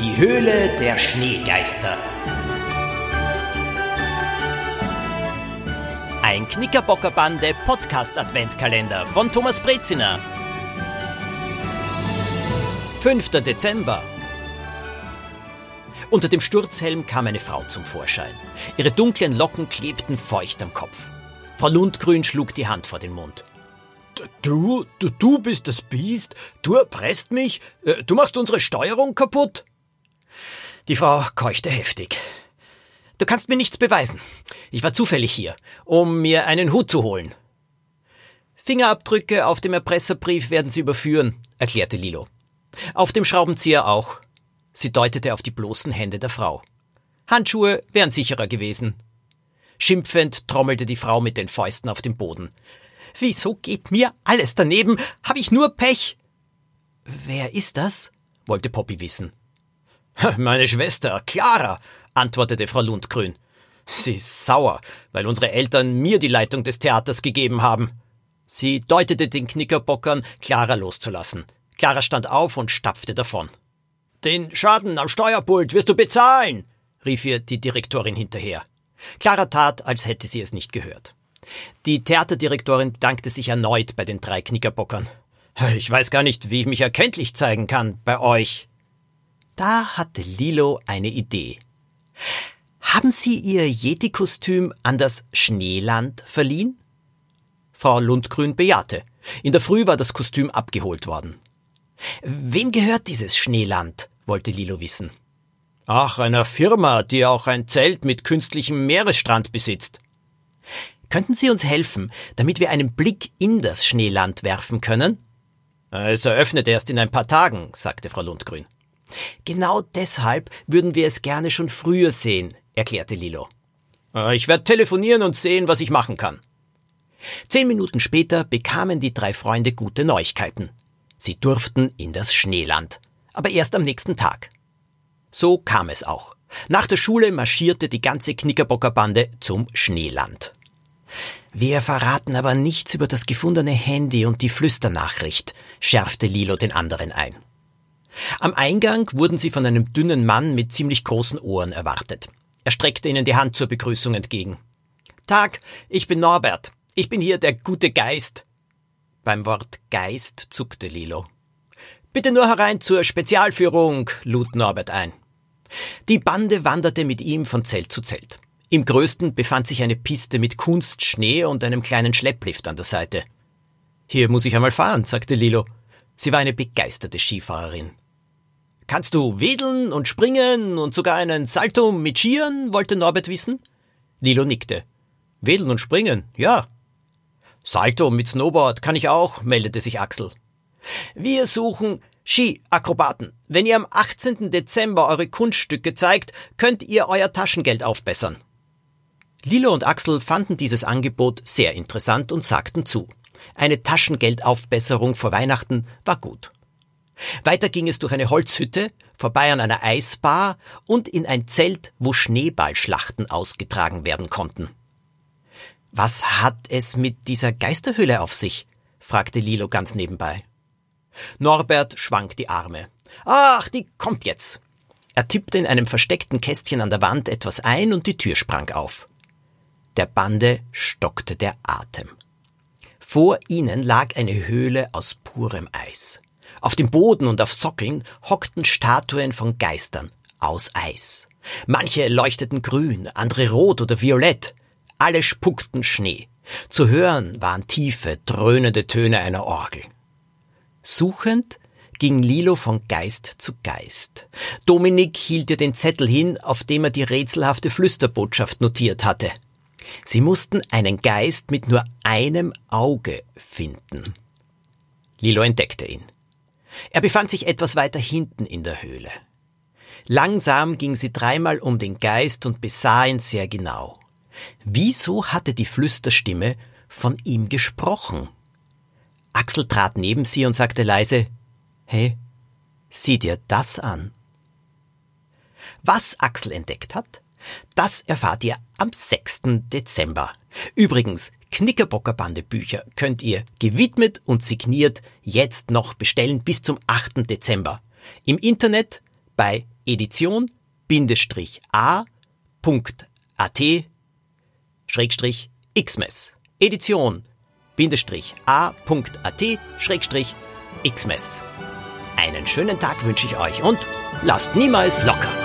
Die Höhle der Schneegeister. Ein Knickerbockerbande Podcast Adventkalender von Thomas Breziner. 5. Dezember. Unter dem Sturzhelm kam eine Frau zum Vorschein. Ihre dunklen Locken klebten feucht am Kopf. Frau Lundgrün schlug die Hand vor den Mund. Du, du, du bist das Biest? Du erpresst mich? Äh, du machst unsere Steuerung kaputt? Die Frau keuchte heftig. Du kannst mir nichts beweisen. Ich war zufällig hier, um mir einen Hut zu holen. Fingerabdrücke auf dem Erpresserbrief werden Sie überführen, erklärte Lilo. Auf dem Schraubenzieher auch. Sie deutete auf die bloßen Hände der Frau. Handschuhe wären sicherer gewesen. Schimpfend trommelte die Frau mit den Fäusten auf dem Boden. Wieso geht mir alles daneben? Hab ich nur Pech? Wer ist das? wollte Poppy wissen. Meine Schwester, Clara, antwortete Frau Lundgrün. Sie ist sauer, weil unsere Eltern mir die Leitung des Theaters gegeben haben. Sie deutete den Knickerbockern, Clara loszulassen. Clara stand auf und stapfte davon. Den Schaden am Steuerpult wirst du bezahlen, rief ihr die Direktorin hinterher. Clara tat, als hätte sie es nicht gehört. Die Theaterdirektorin bedankte sich erneut bei den drei Knickerbockern. Ich weiß gar nicht, wie ich mich erkenntlich zeigen kann bei euch. Da hatte Lilo eine Idee. Haben Sie Ihr Yeti-Kostüm an das Schneeland verliehen? Frau Lundgrün bejahte. In der Früh war das Kostüm abgeholt worden. Wem gehört dieses Schneeland? wollte Lilo wissen. Ach, einer Firma, die auch ein Zelt mit künstlichem Meeresstrand besitzt. Könnten Sie uns helfen, damit wir einen Blick in das Schneeland werfen können? Es eröffnet erst in ein paar Tagen, sagte Frau Lundgrün. Genau deshalb würden wir es gerne schon früher sehen, erklärte Lilo. Ich werde telefonieren und sehen, was ich machen kann. Zehn Minuten später bekamen die drei Freunde gute Neuigkeiten. Sie durften in das Schneeland, aber erst am nächsten Tag. So kam es auch. Nach der Schule marschierte die ganze Knickerbockerbande zum Schneeland. Wir verraten aber nichts über das gefundene Handy und die Flüsternachricht, schärfte Lilo den anderen ein. Am Eingang wurden sie von einem dünnen Mann mit ziemlich großen Ohren erwartet. Er streckte ihnen die Hand zur Begrüßung entgegen. Tag, ich bin Norbert. Ich bin hier der gute Geist. Beim Wort Geist zuckte Lilo. Bitte nur herein zur Spezialführung, lud Norbert ein. Die Bande wanderte mit ihm von Zelt zu Zelt. Im größten befand sich eine Piste mit Kunstschnee und einem kleinen Schlepplift an der Seite. Hier muss ich einmal fahren, sagte Lilo. Sie war eine begeisterte Skifahrerin. Kannst du wedeln und springen und sogar einen Salto mit Skiern? wollte Norbert wissen. Lilo nickte. Wedeln und springen, ja. Salto mit Snowboard kann ich auch, meldete sich Axel. Wir suchen Skiakrobaten. Wenn ihr am 18. Dezember eure Kunststücke zeigt, könnt ihr euer Taschengeld aufbessern. Lilo und Axel fanden dieses Angebot sehr interessant und sagten zu. Eine Taschengeldaufbesserung vor Weihnachten war gut. Weiter ging es durch eine Holzhütte, vorbei an einer Eisbar und in ein Zelt, wo Schneeballschlachten ausgetragen werden konnten. Was hat es mit dieser Geisterhülle auf sich? fragte Lilo ganz nebenbei. Norbert schwang die Arme. Ach, die kommt jetzt. Er tippte in einem versteckten Kästchen an der Wand etwas ein und die Tür sprang auf. Der Bande stockte der Atem. Vor ihnen lag eine Höhle aus purem Eis. Auf dem Boden und auf Sockeln hockten Statuen von Geistern aus Eis. Manche leuchteten grün, andere rot oder violett. Alle spuckten Schnee. Zu hören waren tiefe, dröhnende Töne einer Orgel. Suchend ging Lilo von Geist zu Geist. Dominik hielt ihr den Zettel hin, auf dem er die rätselhafte Flüsterbotschaft notiert hatte. Sie mussten einen Geist mit nur einem Auge finden. Lilo entdeckte ihn. Er befand sich etwas weiter hinten in der Höhle. Langsam ging sie dreimal um den Geist und besah ihn sehr genau. Wieso hatte die Flüsterstimme von ihm gesprochen? Axel trat neben sie und sagte leise Hey, sieh dir das an. Was Axel entdeckt hat, das erfahrt ihr am 6. Dezember. Übrigens, Knickerbockerbande Bücher könnt ihr gewidmet und signiert jetzt noch bestellen bis zum 8. Dezember. Im Internet bei edition-a.at Schrägstrich Xmes. Edition-a.at Schrägstrich Xmes. Einen schönen Tag wünsche ich euch und lasst niemals locker!